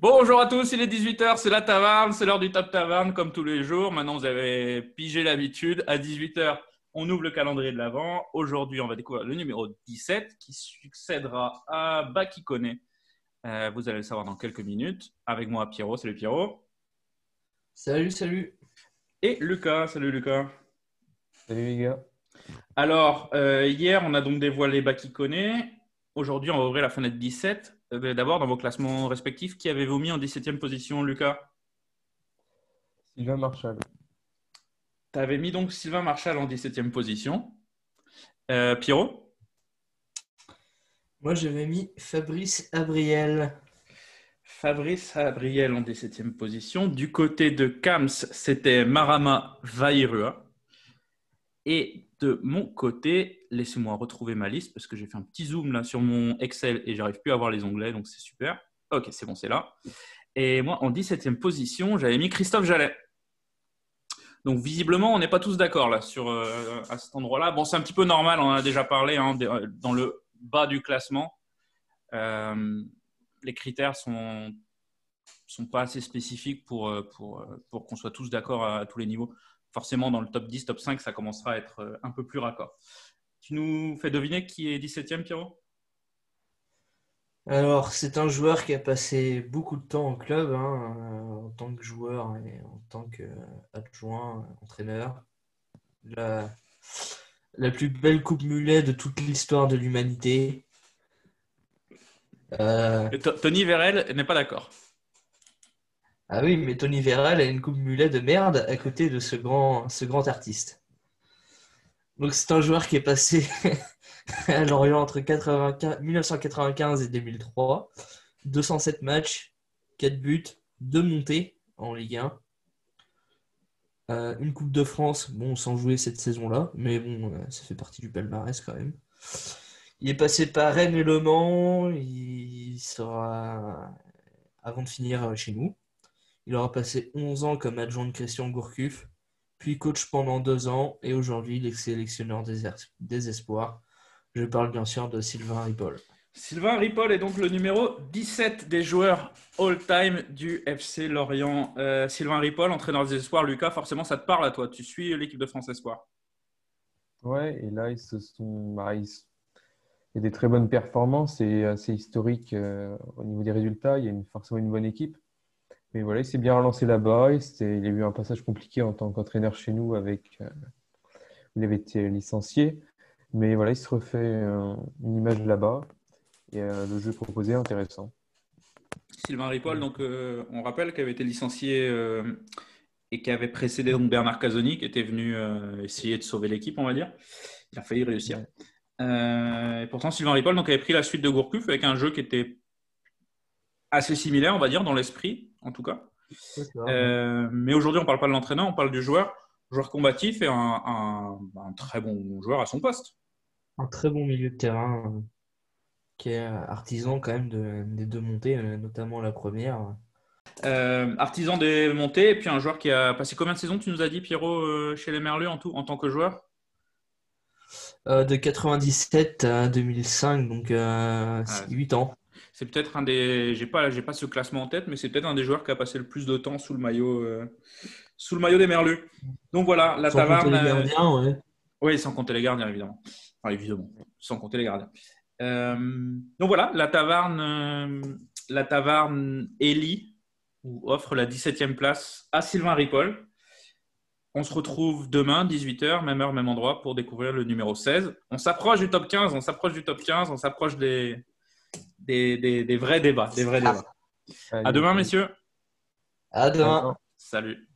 tous, il est 18h, c'est la taverne, c'est l'heure du Top Taverne comme tous les jours. Maintenant, vous avez pigé l'habitude. À 18h, on ouvre le calendrier de l'avant. Aujourd'hui, on va découvrir le numéro 17 qui succédera à Bakikone. Euh, vous allez le savoir dans quelques minutes. Avec moi, Pierrot. Salut Pierrot. Salut, salut. Et Lucas. Salut Lucas. Salut les gars. Alors, euh, hier, on a donc dévoilé Bakikone. Aujourd'hui, on va ouvrir la fenêtre 17. Euh, D'abord, dans vos classements respectifs, qui avez-vous mis en 17e position, Lucas? Sylvain Marshall. Tu avais mis donc Sylvain Marshall en 17e position. Euh, Pierrot? Moi, j'avais mis Fabrice Abriel. Fabrice Abriel en 17e position. Du côté de Kams, c'était Marama Vairua. Et de mon côté, laissez-moi retrouver ma liste parce que j'ai fait un petit zoom sur mon Excel et j'arrive plus à voir les onglets, donc c'est super. Ok, c'est bon, c'est là. Et moi, en 17e position, j'avais mis Christophe Jallet. Donc visiblement, on n'est pas tous d'accord euh, à cet endroit-là. Bon, c'est un petit peu normal, on en a déjà parlé hein, de- dans le bas du classement. Euh, les critères sont sont pas assez spécifiques pour euh, euh, qu'on soit tous d'accord à tous les niveaux. Forcément, dans le top 10, top 5, ça commencera à être euh, un peu plus raccord. Tu nous fais deviner qui est 17e, Pierrot? Alors, c'est un joueur qui a passé beaucoup de temps au club, hein, euh, en tant que joueur et en tant qu'adjoint, entraîneur. La, la plus belle coupe mulet de toute l'histoire de l'humanité. Euh, Tony Vérel n'est pas d'accord. Ah oui, mais Tony Vérel a une coupe mulet de merde à côté de ce grand, ce grand artiste. Donc, c'est un joueur qui est passé à Lorient entre 95 1995 et 2003. 207 matchs, 4 buts, 2 montées en Ligue 1. Euh, une Coupe de France, bon, sans jouer cette saison-là, mais bon, euh, ça fait partie du palmarès quand même. Il est passé par Rennes et Le Mans, il sera avant de finir euh, chez nous. Il aura passé 11 ans comme adjoint de Christian Gourcuff, puis coach pendant 2 ans, et aujourd'hui il est sélectionneur des, er- des espoirs. Je parle bien sûr de Sylvain Ripoll. Sylvain Ripoll est donc le numéro 17 des joueurs all-time du FC Lorient. Euh, Sylvain Ripoll, entraîneur des espoirs. Lucas, forcément, ça te parle à toi. Tu suis l'équipe de France Espoir. Ouais, et là, ils se sont. bah, Il y a des très bonnes performances et assez historique euh, au niveau des résultats. Il y a une, forcément une bonne équipe. Mais voilà, il s'est bien relancé là-bas. Il, a eu un passage compliqué en tant qu'entraîneur chez nous avec. euh, où il avait été licencié. Mais voilà, il se refait euh, une image là-bas. Et euh, le jeu proposé est intéressant. Sylvain Ripoll, donc, on rappelle qu'il avait été licencié et qui avait précédé donc, Bernard Casoni, qui était venu essayer de sauver l'équipe, on va dire. Il a failli réussir. Ouais. Et pourtant, Sylvain Ripoll donc, avait pris la suite de Gourcuff avec un jeu qui était assez similaire, on va dire, dans l'esprit, en tout cas. Euh, mais aujourd'hui, on ne parle pas de l'entraîneur, on parle du joueur. Joueur combatif et un, un- un très bon joueur à son poste. Un très bon milieu de terrain euh, qui est artisan quand même de- des deux montées, euh, notamment la première. Euh, artisan des montées, et puis un joueur qui a passé combien de saisons, tu nous as dit, Pierrot, euh, chez les Merlus en tout, en tant que joueur? Euh, de 97 à 2005, donc euh, Ah, 8 ans. C'est peut-être un des. J'ai pas, j'ai pas ce classement en tête, mais c'est peut-être un des joueurs qui a passé le plus de temps sous le maillot, euh, sous le maillot des Merlus. Donc voilà, la Sans compter taverne. les euh, gardiens, ouais. Oui, sans compter les gardiens, évidemment. Enfin, évidemment, sans compter les gardiens. Euh, donc voilà, la taverne, euh, la taverne Eli offre la 17e place à Sylvain Ripoll. On se retrouve demain, 18h, même heure, même endroit, pour découvrir le numéro 16. On s'approche du top 15, on s'approche du top 15, on s'approche des, des, des- des vrais débats. Des vrais débats. À demain, messieurs. À demain. Salut.